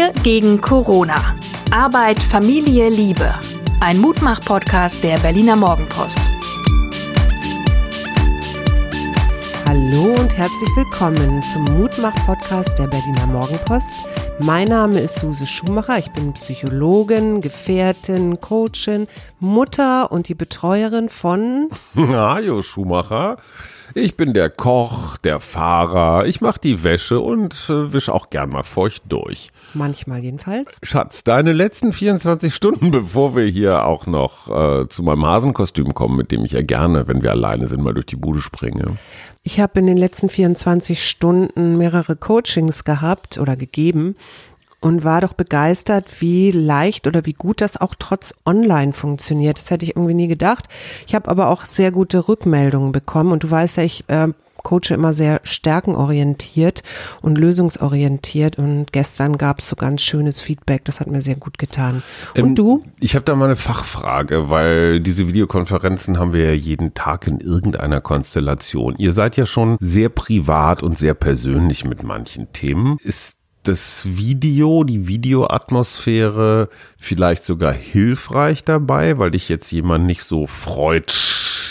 Wir gegen Corona. Arbeit, Familie, Liebe. Ein Mutmach-Podcast der Berliner Morgenpost. Hallo und herzlich willkommen zum Mutmach-Podcast der Berliner Morgenpost. Mein Name ist Suse Schumacher. Ich bin Psychologin, Gefährtin, Coachin, Mutter und die Betreuerin von Hajo Schumacher. Ich bin der Koch, der Fahrer, ich mache die Wäsche und äh, wische auch gern mal feucht durch. Manchmal jedenfalls. Schatz, deine letzten 24 Stunden, bevor wir hier auch noch äh, zu meinem Hasenkostüm kommen, mit dem ich ja gerne, wenn wir alleine sind, mal durch die Bude springe. Ich habe in den letzten 24 Stunden mehrere Coachings gehabt oder gegeben und war doch begeistert, wie leicht oder wie gut das auch trotz Online funktioniert. Das hätte ich irgendwie nie gedacht. Ich habe aber auch sehr gute Rückmeldungen bekommen und du weißt ja, ich äh, coache immer sehr stärkenorientiert und lösungsorientiert und gestern gab es so ganz schönes Feedback, das hat mir sehr gut getan. Und ähm, du? Ich habe da mal eine Fachfrage, weil diese Videokonferenzen haben wir ja jeden Tag in irgendeiner Konstellation. Ihr seid ja schon sehr privat und sehr persönlich mit manchen Themen. Ist das Video, die Videoatmosphäre vielleicht sogar hilfreich dabei, weil dich jetzt jemand nicht so freut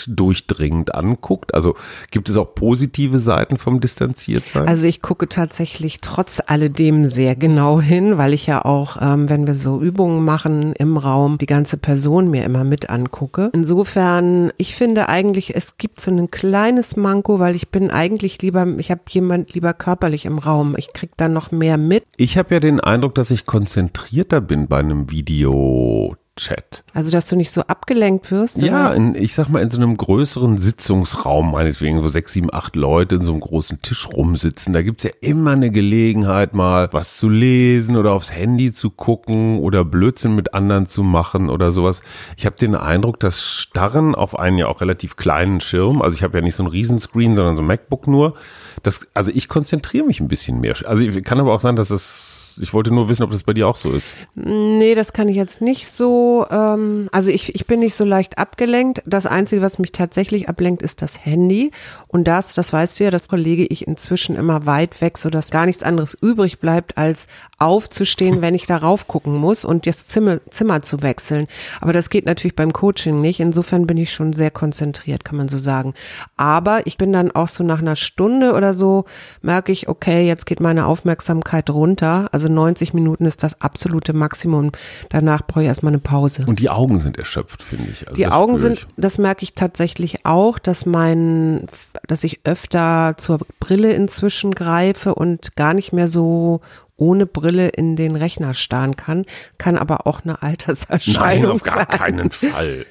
durchdringend anguckt? Also gibt es auch positive Seiten vom Distanziertsein? Also ich gucke tatsächlich trotz alledem sehr genau hin, weil ich ja auch, ähm, wenn wir so Übungen machen im Raum, die ganze Person mir immer mit angucke. Insofern, ich finde eigentlich, es gibt so ein kleines Manko, weil ich bin eigentlich lieber, ich habe jemand lieber körperlich im Raum. Ich krieg dann noch mehr mit. Ich habe ja den Eindruck, dass ich konzentrierter bin bei einem Video Chat. Also, dass du nicht so abgelenkt wirst? Ja, in, ich sag mal, in so einem größeren Sitzungsraum, meinetwegen, wo sechs, sieben, acht Leute in so einem großen Tisch rumsitzen. Da gibt's ja immer eine Gelegenheit, mal was zu lesen oder aufs Handy zu gucken oder Blödsinn mit anderen zu machen oder sowas. Ich habe den Eindruck, dass Starren auf einen ja auch relativ kleinen Schirm, also ich habe ja nicht so ein Riesenscreen, sondern so ein MacBook nur. Das, also ich konzentriere mich ein bisschen mehr. Also kann aber auch sein, dass es ich wollte nur wissen, ob das bei dir auch so ist. Nee, das kann ich jetzt nicht so. Ähm, also ich, ich bin nicht so leicht abgelenkt. Das Einzige, was mich tatsächlich ablenkt, ist das Handy. Und das, das weißt du ja, das lege ich inzwischen immer weit weg, sodass gar nichts anderes übrig bleibt, als aufzustehen, wenn ich darauf gucken muss und das Zimmer, Zimmer zu wechseln. Aber das geht natürlich beim Coaching nicht. Insofern bin ich schon sehr konzentriert, kann man so sagen. Aber ich bin dann auch so nach einer Stunde oder so, merke ich, okay, jetzt geht meine Aufmerksamkeit runter. Also 90 Minuten ist das absolute Maximum. Danach brauche ich erstmal eine Pause. Und die Augen sind erschöpft, finde ich. Also die Augen sind, das merke ich tatsächlich auch, dass mein, dass ich öfter zur Brille inzwischen greife und gar nicht mehr so ohne Brille in den Rechner starren kann, kann aber auch eine Alterserscheinung Nein, auf gar sein. keinen Fall.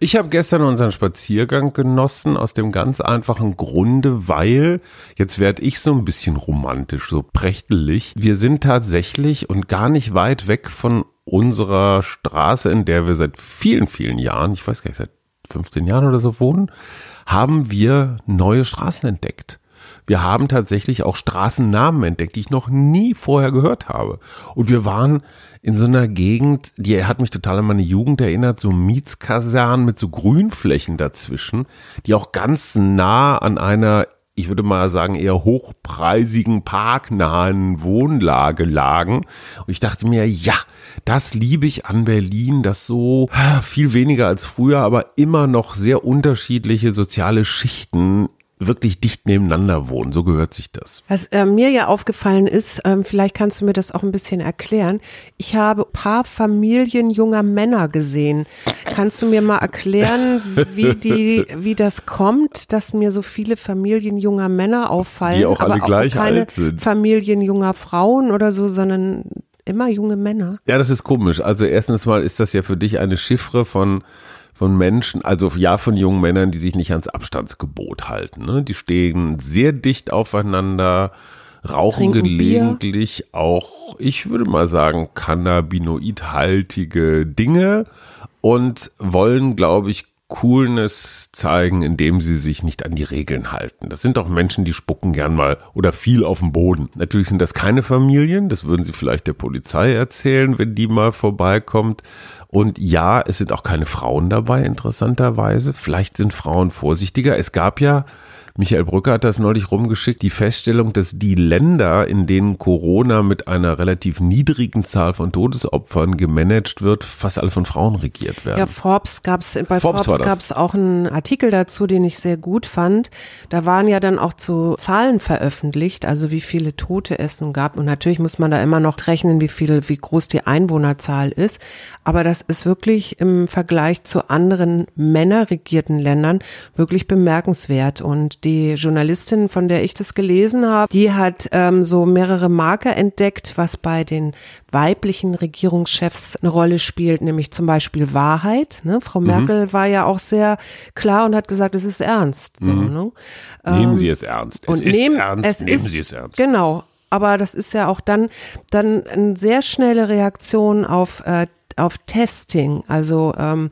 Ich habe gestern unseren Spaziergang genossen aus dem ganz einfachen Grunde, weil jetzt werde ich so ein bisschen romantisch, so prächtelig. Wir sind tatsächlich und gar nicht weit weg von unserer Straße, in der wir seit vielen, vielen Jahren, ich weiß gar nicht, seit 15 Jahren oder so wohnen, haben wir neue Straßen entdeckt. Wir haben tatsächlich auch Straßennamen entdeckt, die ich noch nie vorher gehört habe. Und wir waren in so einer Gegend, die hat mich total an meine Jugend erinnert, so Mietskasernen mit so Grünflächen dazwischen, die auch ganz nah an einer ich würde mal sagen, eher hochpreisigen, parknahen Wohnlage lagen. Und ich dachte mir, ja, das liebe ich an Berlin, das so viel weniger als früher, aber immer noch sehr unterschiedliche soziale Schichten wirklich dicht nebeneinander wohnen. So gehört sich das. Was äh, mir ja aufgefallen ist, ähm, vielleicht kannst du mir das auch ein bisschen erklären. Ich habe ein paar Familien junger Männer gesehen. Kannst du mir mal erklären, wie die, wie das kommt, dass mir so viele Familien junger Männer auffallen, die auch alle aber gleich auch keine alt sind. Familien junger Frauen oder so, sondern immer junge Männer. Ja, das ist komisch. Also erstens mal ist das ja für dich eine Chiffre von von Menschen, also ja von jungen Männern, die sich nicht ans Abstandsgebot halten. Ne? Die stehen sehr dicht aufeinander, rauchen Trinken gelegentlich Bier. auch, ich würde mal sagen, cannabinoidhaltige Dinge und wollen, glaube ich, Coolness zeigen, indem sie sich nicht an die Regeln halten. Das sind auch Menschen, die spucken gern mal oder viel auf dem Boden. Natürlich sind das keine Familien, das würden sie vielleicht der Polizei erzählen, wenn die mal vorbeikommt. Und ja, es sind auch keine Frauen dabei, interessanterweise. Vielleicht sind Frauen vorsichtiger. Es gab ja Michael Brücker hat das neulich rumgeschickt, die Feststellung, dass die Länder, in denen Corona mit einer relativ niedrigen Zahl von Todesopfern gemanagt wird, fast alle von Frauen regiert werden. Ja, Forbes gab's bei Forbes, Forbes gab's auch einen Artikel dazu, den ich sehr gut fand. Da waren ja dann auch zu Zahlen veröffentlicht, also wie viele Tote es nun gab. Und natürlich muss man da immer noch rechnen, wie viel, wie groß die Einwohnerzahl ist. Aber das ist wirklich im Vergleich zu anderen männerregierten Ländern wirklich bemerkenswert. Und die Journalistin, von der ich das gelesen habe, die hat ähm, so mehrere Marker entdeckt, was bei den weiblichen Regierungschefs eine Rolle spielt, nämlich zum Beispiel Wahrheit. Ne? Frau mhm. Merkel war ja auch sehr klar und hat gesagt, es ist ernst. So, mhm. ne? Nehmen ähm, Sie es ernst. Es und ist nehm, ernst, es nehmen ist, Sie es ernst. Genau. Aber das ist ja auch dann, dann eine sehr schnelle Reaktion auf äh, auf Testing. Also ähm,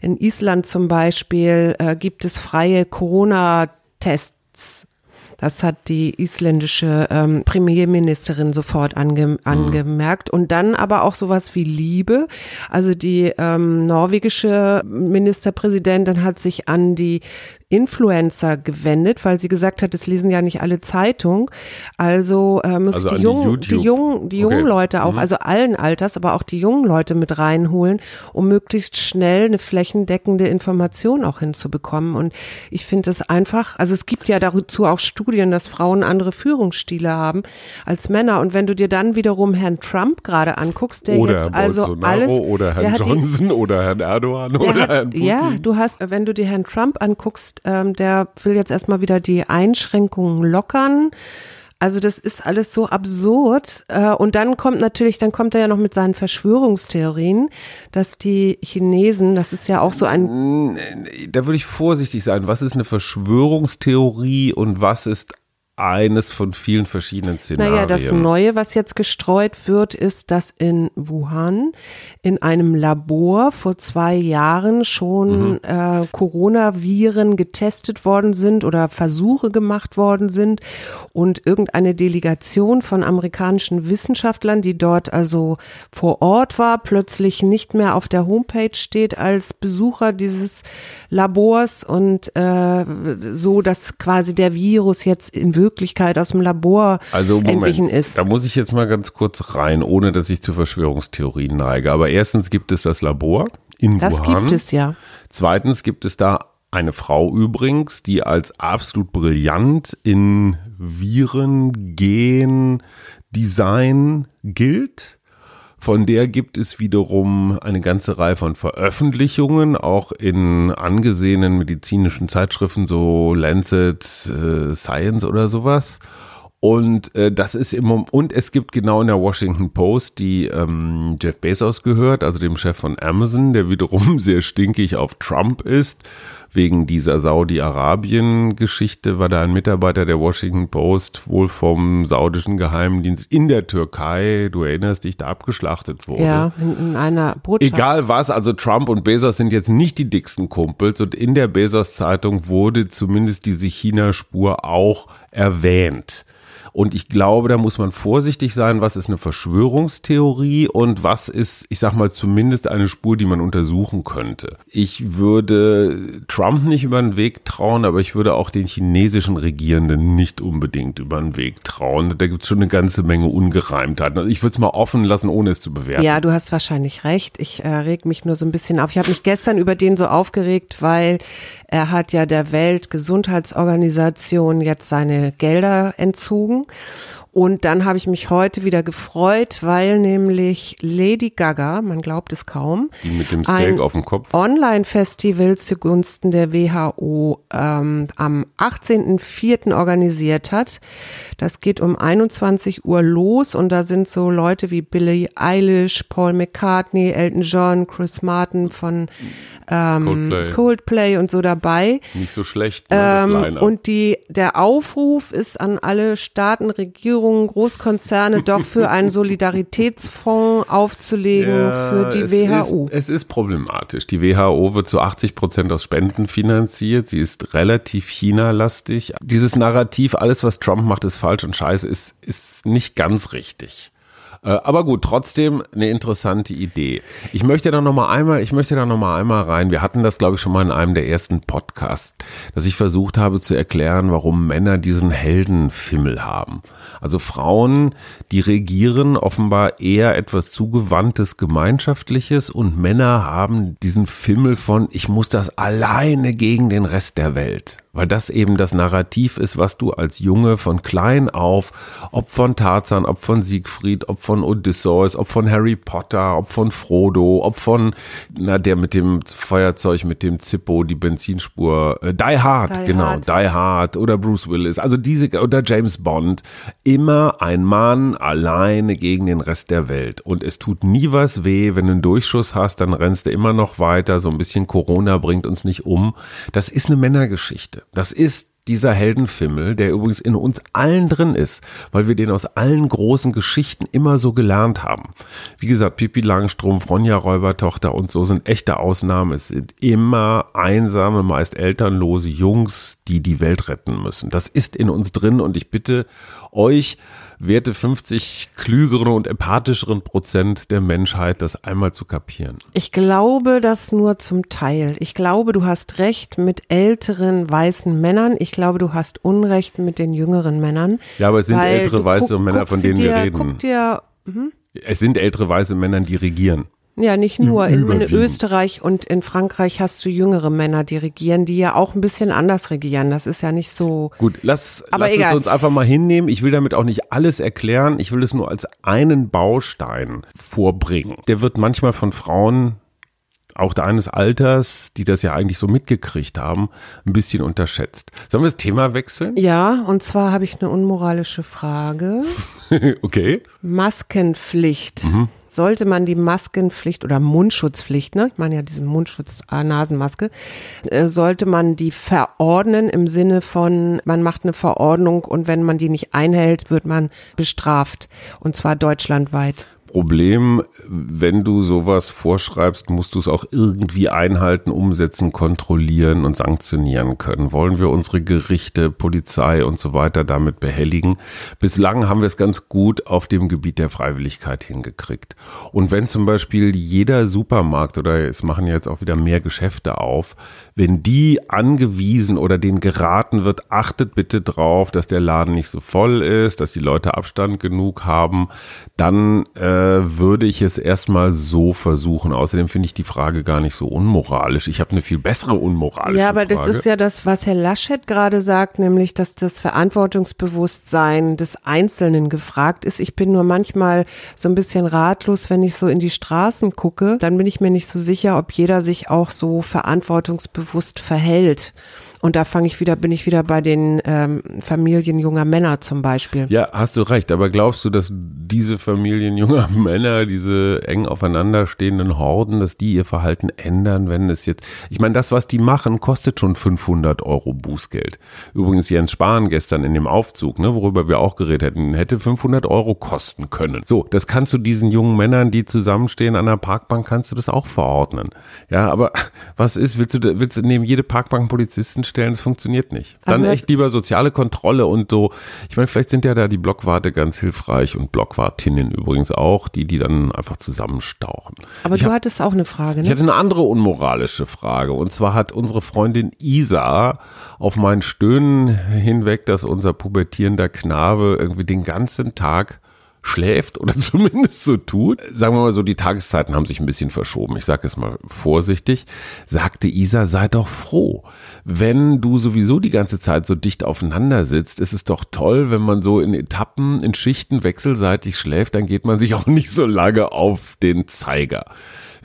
in Island zum Beispiel äh, gibt es freie Corona-Tests das hat die isländische ähm, Premierministerin sofort ange mhm. angemerkt. Und dann aber auch sowas wie Liebe. Also die ähm, norwegische Ministerpräsidentin hat sich an die Influencer gewendet, weil sie gesagt hat, es lesen ja nicht alle Zeitung. Also äh, muss also die, jungen, die, jungen, die jungen okay. Leute auch, mhm. also allen Alters, aber auch die jungen Leute mit reinholen, um möglichst schnell eine flächendeckende Information auch hinzubekommen. Und ich finde es einfach, also es gibt ja dazu auch Studien, dass Frauen andere Führungsstile haben als Männer. Und wenn du dir dann wiederum Herrn Trump gerade anguckst, der oder jetzt also alles, oder Herrn Johnson die, oder Herrn Erdogan oder hat, Herrn Putin. Ja, du hast, wenn du dir Herrn Trump anguckst, ähm, der will jetzt erstmal wieder die Einschränkungen lockern. Also das ist alles so absurd. Äh, und dann kommt natürlich, dann kommt er ja noch mit seinen Verschwörungstheorien, dass die Chinesen, das ist ja auch so ein. Da würde ich vorsichtig sein. Was ist eine Verschwörungstheorie und was ist eines von vielen verschiedenen Szenarien. Naja, das Neue, was jetzt gestreut wird, ist, dass in Wuhan in einem Labor vor zwei Jahren schon mhm. äh, Coronaviren getestet worden sind oder Versuche gemacht worden sind und irgendeine Delegation von amerikanischen Wissenschaftlern, die dort also vor Ort war, plötzlich nicht mehr auf der Homepage steht als Besucher dieses Labors und äh, so, dass quasi der Virus jetzt in Wirklichkeit Wirklichkeit aus dem Labor also, Moment, entwichen ist. Da muss ich jetzt mal ganz kurz rein, ohne dass ich zu Verschwörungstheorien neige. Aber erstens gibt es das Labor in das Wuhan. Das gibt es ja. Zweitens gibt es da eine Frau übrigens, die als absolut brillant in Viren, Gen, Design gilt. Von der gibt es wiederum eine ganze Reihe von Veröffentlichungen, auch in angesehenen medizinischen Zeitschriften, so Lancet, äh, Science oder sowas. Und äh, das ist im und es gibt genau in der Washington Post, die ähm, Jeff Bezos gehört, also dem Chef von Amazon, der wiederum sehr stinkig auf Trump ist wegen dieser Saudi-Arabien-Geschichte war da ein Mitarbeiter der Washington Post wohl vom saudischen Geheimdienst in der Türkei, du erinnerst dich, da abgeschlachtet wurde. Ja, in, in einer Botschaft. Egal was, also Trump und Bezos sind jetzt nicht die dicksten Kumpels und in der Bezos-Zeitung wurde zumindest diese China-Spur auch erwähnt. Und ich glaube, da muss man vorsichtig sein, was ist eine Verschwörungstheorie und was ist, ich sag mal, zumindest eine Spur, die man untersuchen könnte. Ich würde Trump nicht über den Weg trauen, aber ich würde auch den chinesischen Regierenden nicht unbedingt über den Weg trauen. Da gibt es schon eine ganze Menge Ungereimtheiten. Also ich würde es mal offen lassen, ohne es zu bewerten. Ja, du hast wahrscheinlich recht. Ich äh, reg mich nur so ein bisschen auf. Ich habe mich gestern über den so aufgeregt, weil er hat ja der Weltgesundheitsorganisation jetzt seine Gelder entzogen. Augen. Und dann habe ich mich heute wieder gefreut, weil nämlich Lady Gaga, man glaubt es kaum, die mit dem Steak auf dem Kopf, Online-Festival zugunsten der WHO ähm, am 18.04. organisiert hat. Das geht um 21 Uhr los und da sind so Leute wie Billie Eilish, Paul McCartney, Elton John, Chris Martin von ähm, Coldplay. Coldplay. und so dabei. Nicht so schlecht. Ne, ähm, und die, der Aufruf ist an alle Staaten, Regierungen, Großkonzerne doch für einen Solidaritätsfonds aufzulegen ja, für die es WHO. Ist, es ist problematisch. Die WHO wird zu 80 Prozent aus Spenden finanziert. Sie ist relativ China-lastig. Dieses Narrativ, alles was Trump macht, ist falsch und scheiße, ist, ist nicht ganz richtig. Äh, aber gut, trotzdem eine interessante Idee. Ich möchte da noch mal einmal, ich möchte da noch mal einmal rein. Wir hatten das, glaube ich, schon mal in einem der ersten Podcasts, dass ich versucht habe zu erklären, warum Männer diesen Heldenfimmel haben. Also Frauen, die regieren offenbar eher etwas zugewandtes, gemeinschaftliches und Männer haben diesen Fimmel von, ich muss das alleine gegen den Rest der Welt weil das eben das Narrativ ist, was du als Junge von klein auf, ob von Tarzan, ob von Siegfried, ob von Odysseus, ob von Harry Potter, ob von Frodo, ob von, na, der mit dem Feuerzeug, mit dem Zippo, die Benzinspur, äh, Die Hard, Die genau, Hard. Die Hard oder Bruce Willis, also diese, oder James Bond, immer ein Mann alleine gegen den Rest der Welt. Und es tut nie was weh, wenn du einen Durchschuss hast, dann rennst du immer noch weiter, so ein bisschen Corona bringt uns nicht um. Das ist eine Männergeschichte. Das ist dieser Heldenfimmel, der übrigens in uns allen drin ist, weil wir den aus allen großen Geschichten immer so gelernt haben. Wie gesagt, Pippi Langstrumpf, Ronja Räubertochter und so sind echte Ausnahmen. Es sind immer einsame, meist elternlose Jungs, die die Welt retten müssen. Das ist in uns drin und ich bitte euch, werte 50 klügeren und empathischeren Prozent der Menschheit, das einmal zu kapieren? Ich glaube das nur zum Teil. Ich glaube, du hast recht mit älteren weißen Männern. Ich glaube, du hast Unrecht mit den jüngeren Männern. Ja, aber es sind ältere weiße guck, Männer, von denen dir, wir reden. Guck dir, hm? Es sind ältere weiße Männer, die regieren. Ja, nicht nur. In, in, Österreich und in Frankreich hast du jüngere Männer, die regieren, die ja auch ein bisschen anders regieren. Das ist ja nicht so. Gut, lass, Aber lass es uns einfach mal hinnehmen. Ich will damit auch nicht alles erklären. Ich will es nur als einen Baustein vorbringen. Der wird manchmal von Frauen auch deines Alters, die das ja eigentlich so mitgekriegt haben, ein bisschen unterschätzt. Sollen wir das Thema wechseln? Ja, und zwar habe ich eine unmoralische Frage. okay. Maskenpflicht. Mhm sollte man die Maskenpflicht oder Mundschutzpflicht, ne, ich meine ja diese Mundschutz, äh, Nasenmaske, äh, sollte man die verordnen im Sinne von, man macht eine Verordnung und wenn man die nicht einhält, wird man bestraft und zwar deutschlandweit. Problem, wenn du sowas vorschreibst, musst du es auch irgendwie einhalten, umsetzen, kontrollieren und sanktionieren können. Wollen wir unsere Gerichte, Polizei und so weiter damit behelligen? Bislang haben wir es ganz gut auf dem Gebiet der Freiwilligkeit hingekriegt. Und wenn zum Beispiel jeder Supermarkt oder es machen jetzt auch wieder mehr Geschäfte auf, wenn die angewiesen oder denen geraten wird, achtet bitte drauf, dass der Laden nicht so voll ist, dass die Leute Abstand genug haben, dann äh, würde ich es erstmal so versuchen. Außerdem finde ich die Frage gar nicht so unmoralisch. Ich habe eine viel bessere unmoralische Frage. Ja, aber Frage. das ist ja das, was Herr Laschet gerade sagt, nämlich, dass das Verantwortungsbewusstsein des Einzelnen gefragt ist. Ich bin nur manchmal so ein bisschen ratlos, wenn ich so in die Straßen gucke. Dann bin ich mir nicht so sicher, ob jeder sich auch so verantwortungsbewusst verhält. Und da fange ich wieder, bin ich wieder bei den ähm, Familien junger Männer zum Beispiel. Ja, hast du recht. Aber glaubst du, dass diese Familien junger Männer, diese eng aufeinanderstehenden Horden, dass die ihr Verhalten ändern, wenn es jetzt, ich meine, das, was die machen, kostet schon 500 Euro Bußgeld. Übrigens Jens Spahn gestern in dem Aufzug, ne, worüber wir auch geredet hätten, hätte 500 Euro kosten können. So, das kannst du diesen jungen Männern, die zusammenstehen an der Parkbank, kannst du das auch verordnen. Ja, aber was ist, willst du, willst du neben jede Parkbank Polizisten stellen, das funktioniert nicht. Dann also echt lieber soziale Kontrolle und so. Ich meine, vielleicht sind ja da die Blockwarte ganz hilfreich und Blockwartinnen übrigens auch, die die dann einfach zusammenstauchen. Aber ich du hab, hattest auch eine Frage, ne? Ich hatte eine andere unmoralische Frage und zwar hat unsere Freundin Isa auf mein Stöhnen hinweg, dass unser pubertierender Knabe irgendwie den ganzen Tag schläft oder zumindest so tut. Sagen wir mal so, die Tageszeiten haben sich ein bisschen verschoben. Ich sage es mal vorsichtig. Sagte Isa, sei doch froh. Wenn du sowieso die ganze Zeit so dicht aufeinander sitzt, ist es doch toll, wenn man so in Etappen, in Schichten wechselseitig schläft, dann geht man sich auch nicht so lange auf den Zeiger.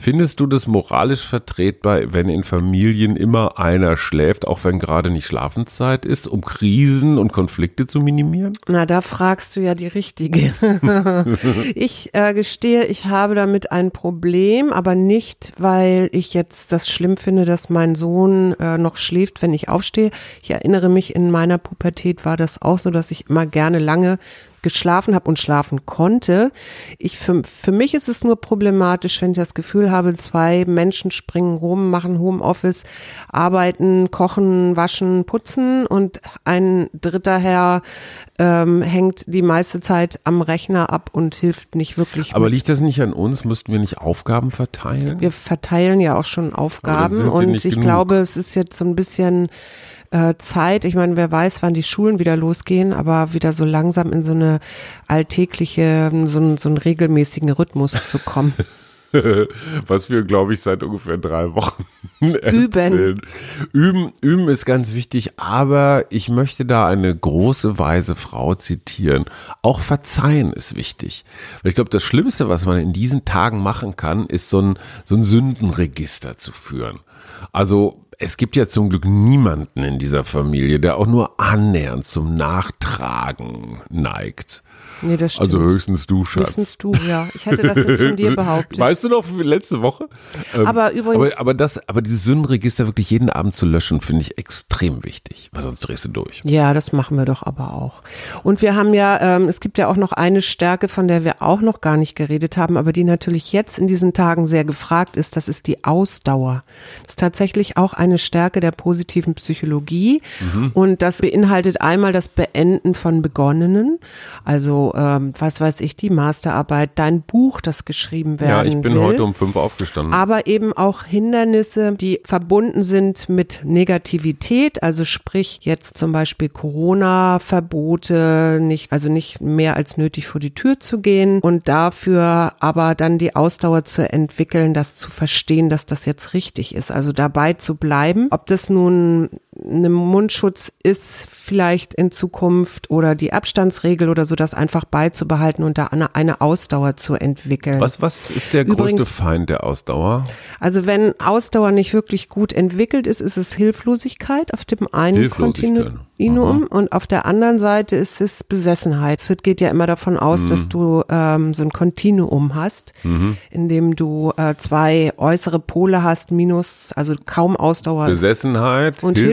Findest du das moralisch vertretbar, wenn in Familien immer einer schläft, auch wenn gerade nicht Schlafenszeit ist, um Krisen und Konflikte zu minimieren? Na, da fragst du ja die Richtige. ich äh, gestehe, ich habe damit ein Problem, aber nicht, weil ich jetzt das schlimm finde, dass mein Sohn äh, noch schläft, wenn ich aufstehe. Ich erinnere mich, in meiner Pubertät war das auch so, dass ich immer gerne lange geschlafen habe und schlafen konnte. Ich für, für mich ist es nur problematisch, wenn ich das Gefühl habe, zwei Menschen springen rum, machen Homeoffice, arbeiten, kochen, waschen, putzen und ein dritter Herr ähm, hängt die meiste Zeit am Rechner ab und hilft nicht wirklich. Aber mit. liegt das nicht an uns? Müssten wir nicht Aufgaben verteilen? Wir verteilen ja auch schon Aufgaben und ich genug. glaube, es ist jetzt so ein bisschen äh, Zeit. Ich meine, wer weiß, wann die Schulen wieder losgehen, aber wieder so langsam in so eine alltägliche, so, einen- so einen regelmäßigen Rhythmus zu kommen. Was wir, glaube ich, seit ungefähr drei Wochen erzählen. Üben, üben ist ganz wichtig, aber ich möchte da eine große, weise Frau zitieren. Auch verzeihen ist wichtig. Weil ich glaube, das Schlimmste, was man in diesen Tagen machen kann, ist so ein, so ein Sündenregister zu führen. Also, es gibt ja zum Glück niemanden in dieser Familie, der auch nur annähernd zum Nachtragen neigt. Nee, das stimmt. Also höchstens du, Schatz. Höchstens du, ja. Ich hatte das jetzt von dir behauptet. Weißt du noch, wie letzte Woche? Ähm, Aber übrigens- Aber, aber, das, aber dieses Sündenregister wirklich jeden Abend zu löschen, finde ich extrem wichtig, weil sonst drehst du durch. Ja, das machen wir doch aber auch. Und wir haben ja, ähm, es gibt ja auch noch eine Stärke, von der wir auch noch gar nicht geredet haben, aber die natürlich jetzt in diesen Tagen sehr gefragt ist, das ist die Ausdauer. Das ist tatsächlich auch eine Stärke der positiven Psychologie. Und das beinhaltet einmal das Beenden von Begonnenen, also ähm, was weiß ich, die Masterarbeit, dein Buch, das geschrieben werden Ja, ich bin will. heute um fünf aufgestanden. aber eben auch Hindernisse, die verbunden sind mit Negativität, also sprich jetzt zum Beispiel Corona-Verbote, nicht, also nicht mehr als nötig vor die Tür zu gehen und dafür aber dann die Ausdauer zu entwickeln, das zu verstehen, dass das jetzt richtig ist, also dabei zu bleiben, ob das nun ein Mundschutz ist vielleicht in Zukunft oder die Abstandsregel oder so, das einfach beizubehalten und da eine, eine Ausdauer zu entwickeln. was, was ist der größte Übrigens- Feind der Ausdauer? Also wenn Ausdauer nicht wirklich gut entwickelt ist, ist es Hilflosigkeit auf dem einen Hilflosigkeit. Kontinuum und auf der anderen Seite ist es Besessenheit. Es geht ja immer davon aus, dass Mhm. du ähm, so ein Kontinuum hast, in dem du äh, zwei äußere Pole hast, minus, also kaum Ausdauer Besessenheit, und Hilflosigkeit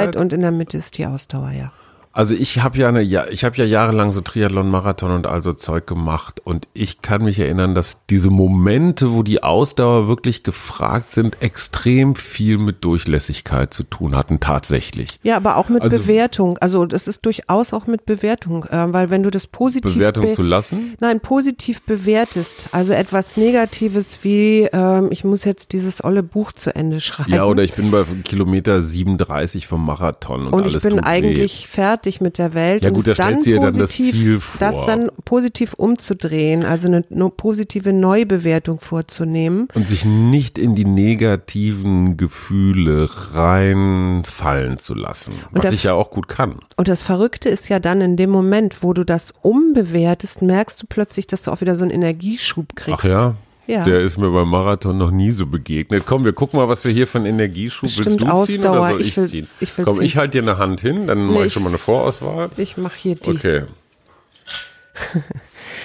Hilflosigkeit. und in der Mitte ist die Ausdauer, ja. Also ich habe ja eine, ja, ich habe ja jahrelang so Triathlon, Marathon und all so Zeug gemacht und ich kann mich erinnern, dass diese Momente, wo die Ausdauer wirklich gefragt sind, extrem viel mit Durchlässigkeit zu tun hatten, tatsächlich. Ja, aber auch mit Also- Bewertung. Also das ist durchaus auch mit Bewertung, äh, weil wenn du das positiv Bewertung be- zu lassen? Nein, positiv bewertest. Also etwas Negatives wie, ähm, ich muss jetzt dieses olle Buch zu Ende schreiben. Ja, oder ich bin bei Kilometer 37 vom Marathon und, und ich bin eigentlich weh. fertig mit der Welt. Ja und gut, es da dann das positiv, Ziel vor. Das dann positiv umzudrehen, also eine no positive Neubewertung vorzunehmen. Und sich nicht in die negativen Gefühle reinfallen zu lassen. was das- ich ja auch gut kann. Und das Verrückte ist ja dann in dem Moment, wo du das umbewertest, merkst du plötzlich, dass du auch wieder so einen Energieschub kriegst. Ach ja? Ja. Der ist mir beim Marathon noch nie so begegnet. Komm, wir gucken mal, was wir hier von Energieschub. Willst Bestimmt du ziehen Ausdauer. oder soll ich, will- ziehen? ich will Komm, ziehen. ich halte dir eine Hand hin, dann mache Nee, ich schon mal eine Vorauswahl. Ich mache hier die Okay.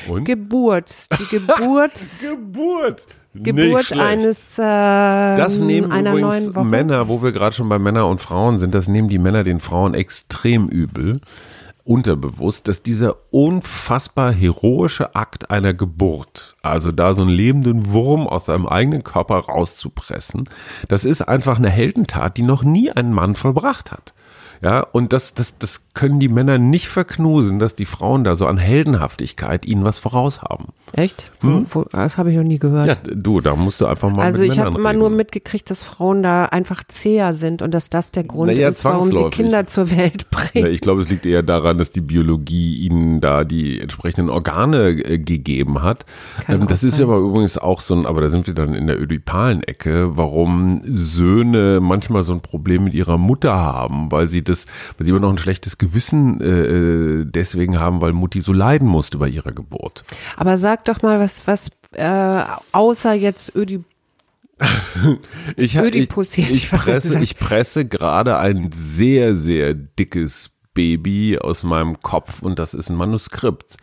Und? Geburt. Die Geburt. Geburt. Geburt eines äh, Das nehmen einer übrigens. Männer, wo wir gerade schon bei Männer und Frauen sind, das nehmen die Männer den Frauen extrem übel, unterbewusst, dass dieser unfassbar heroische Akt einer Geburt, also da so einen lebenden Wurm aus seinem eigenen Körper rauszupressen, das ist einfach eine Heldentat, die noch nie ein Mann vollbracht hat. Ja, und das, das, das können die Männer nicht verknusen, dass die Frauen da so an Heldenhaftigkeit ihnen was voraus haben. Echt? Wo, wo, das habe ich noch nie gehört. Ja, du, da musst du einfach mal also ich habe immer nur mitgekriegt, dass Frauen da einfach zäher sind und dass das der Grund Naja, ist, warum sie. Kinder zur Welt Ja, bringen. ich glaube, es liegt eher daran, dass die Biologie ihnen da die entsprechenden Organe äh, gegeben hat. Ähm, das ist sein. aber übrigens auch so ein, aber da sind wir dann in der ödipalen Ecke, warum Söhne manchmal so ein Problem mit ihrer Mutter haben, weil sie das, weil sie immer noch ein schlechtes Gewissen äh, deswegen haben, weil Mutti so leiden musste bei ihrer Geburt. Aber sag doch mal, was, was äh, außer jetzt Ödi Ich, ich, Ödipus ich ich, presse, ich presse gerade ein sehr, sehr dickes Baby aus meinem Kopf und das ist ein Manuskript.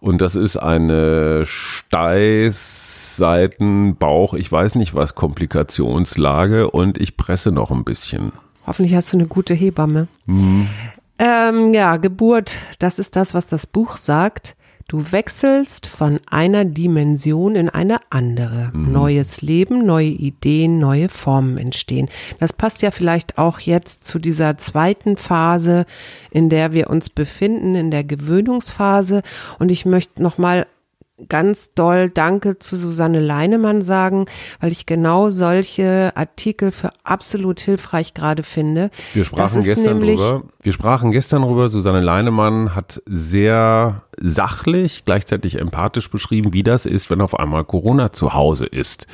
Und das ist eine Steiß, Seiten, Bauch, ich weiß nicht was, Komplikationslage und ich presse noch ein bisschen. Hoffentlich hast du eine gute Hebamme. Mhm. Ähm, ja, Geburt, das ist das, was das Buch sagt. Du wechselst von einer Dimension in eine andere. Mhm. Neues Leben, neue Ideen, neue Formen entstehen. Das passt ja vielleicht auch jetzt zu dieser zweiten Phase, in der wir uns befinden, in der Gewöhnungsphase. Und ich möchte nochmal ganz doll Danke zu Susanne Leinemann sagen, weil ich genau solche Artikel für absolut hilfreich gerade finde. Wir sprachen gestern drüber. Wir sprachen gestern drüber. Susanne Leinemann hat sehr sachlich, gleichzeitig empathisch beschrieben, wie das ist, wenn auf einmal Corona zu Hause ist.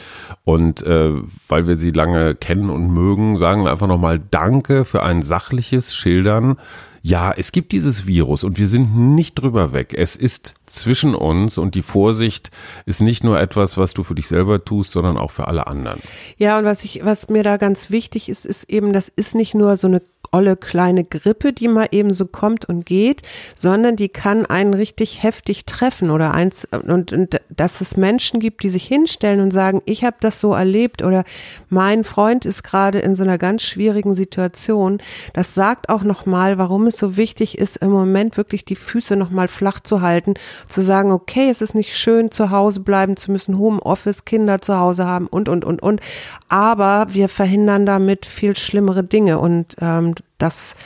Und äh, weil wir sie lange kennen und mögen, sagen wir einfach nochmal Danke für ein sachliches Schildern ja, es gibt dieses Virus und wir sind nicht drüber weg. Es ist zwischen uns und die Vorsicht ist nicht nur etwas, was du für dich selber tust, sondern auch für alle anderen. Ja, und was ich, was mir da ganz wichtig ist, ist eben, das ist nicht nur so eine olle kleine Grippe, die mal eben so kommt und geht, sondern die kann einen richtig heftig treffen oder eins und, und dass es Menschen gibt, die sich hinstellen und sagen, ich habe das so erlebt oder mein Freund ist gerade in so einer ganz schwierigen Situation. Das sagt auch noch mal, warum es so wichtig ist, im Moment wirklich die Füße noch mal flach zu halten, zu sagen, okay, es ist nicht schön zu Hause bleiben zu müssen, Homeoffice, Kinder zu Hause haben und und und und, aber wir verhindern damit viel schlimmere Dinge und ähm, das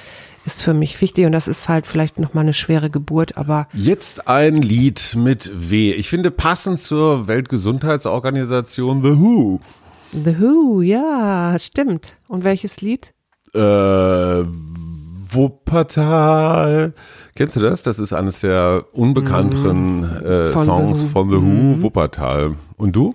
ist für mich wichtig und das ist halt vielleicht noch mal eine schwere Geburt, aber jetzt ein Lied mit W. Ich finde passend zur Weltgesundheitsorganisation The Who. The Who, ja, stimmt. Und welches Lied? Äh, Wuppertal. Kennst du das? Das ist eines der unbekannteren mm, äh, Songs The von The Who, mm. Wuppertal. Und du?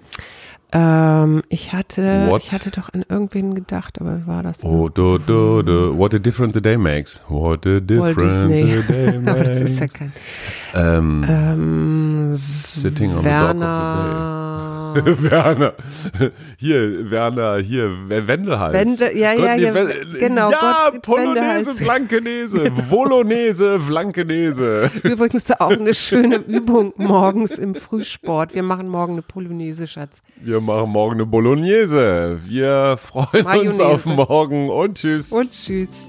Ähm, ich hatte, What? ich hatte doch an irgendwen gedacht, aber war das? Oh, do, do, do. What a difference a day makes. What a difference a day makes. aber das ist ja kein. Ähm, ähm, sitting on Werner. the dock of the. Werner. Hier, Werner, hier, Wendelhals. Wende, ja, Gott, ja, ja, genau. Ja, Gott, Polonaise, Flankenese, Volonese, Flankenese. Übrigens auch eine schöne Übung morgens im Frühsport. Wir machen morgen eine Polonaise, Schatz. Wir machen morgen eine Bolognese. Wir freuen Mayonnaise. uns auf morgen und tschüss. Und tschüss.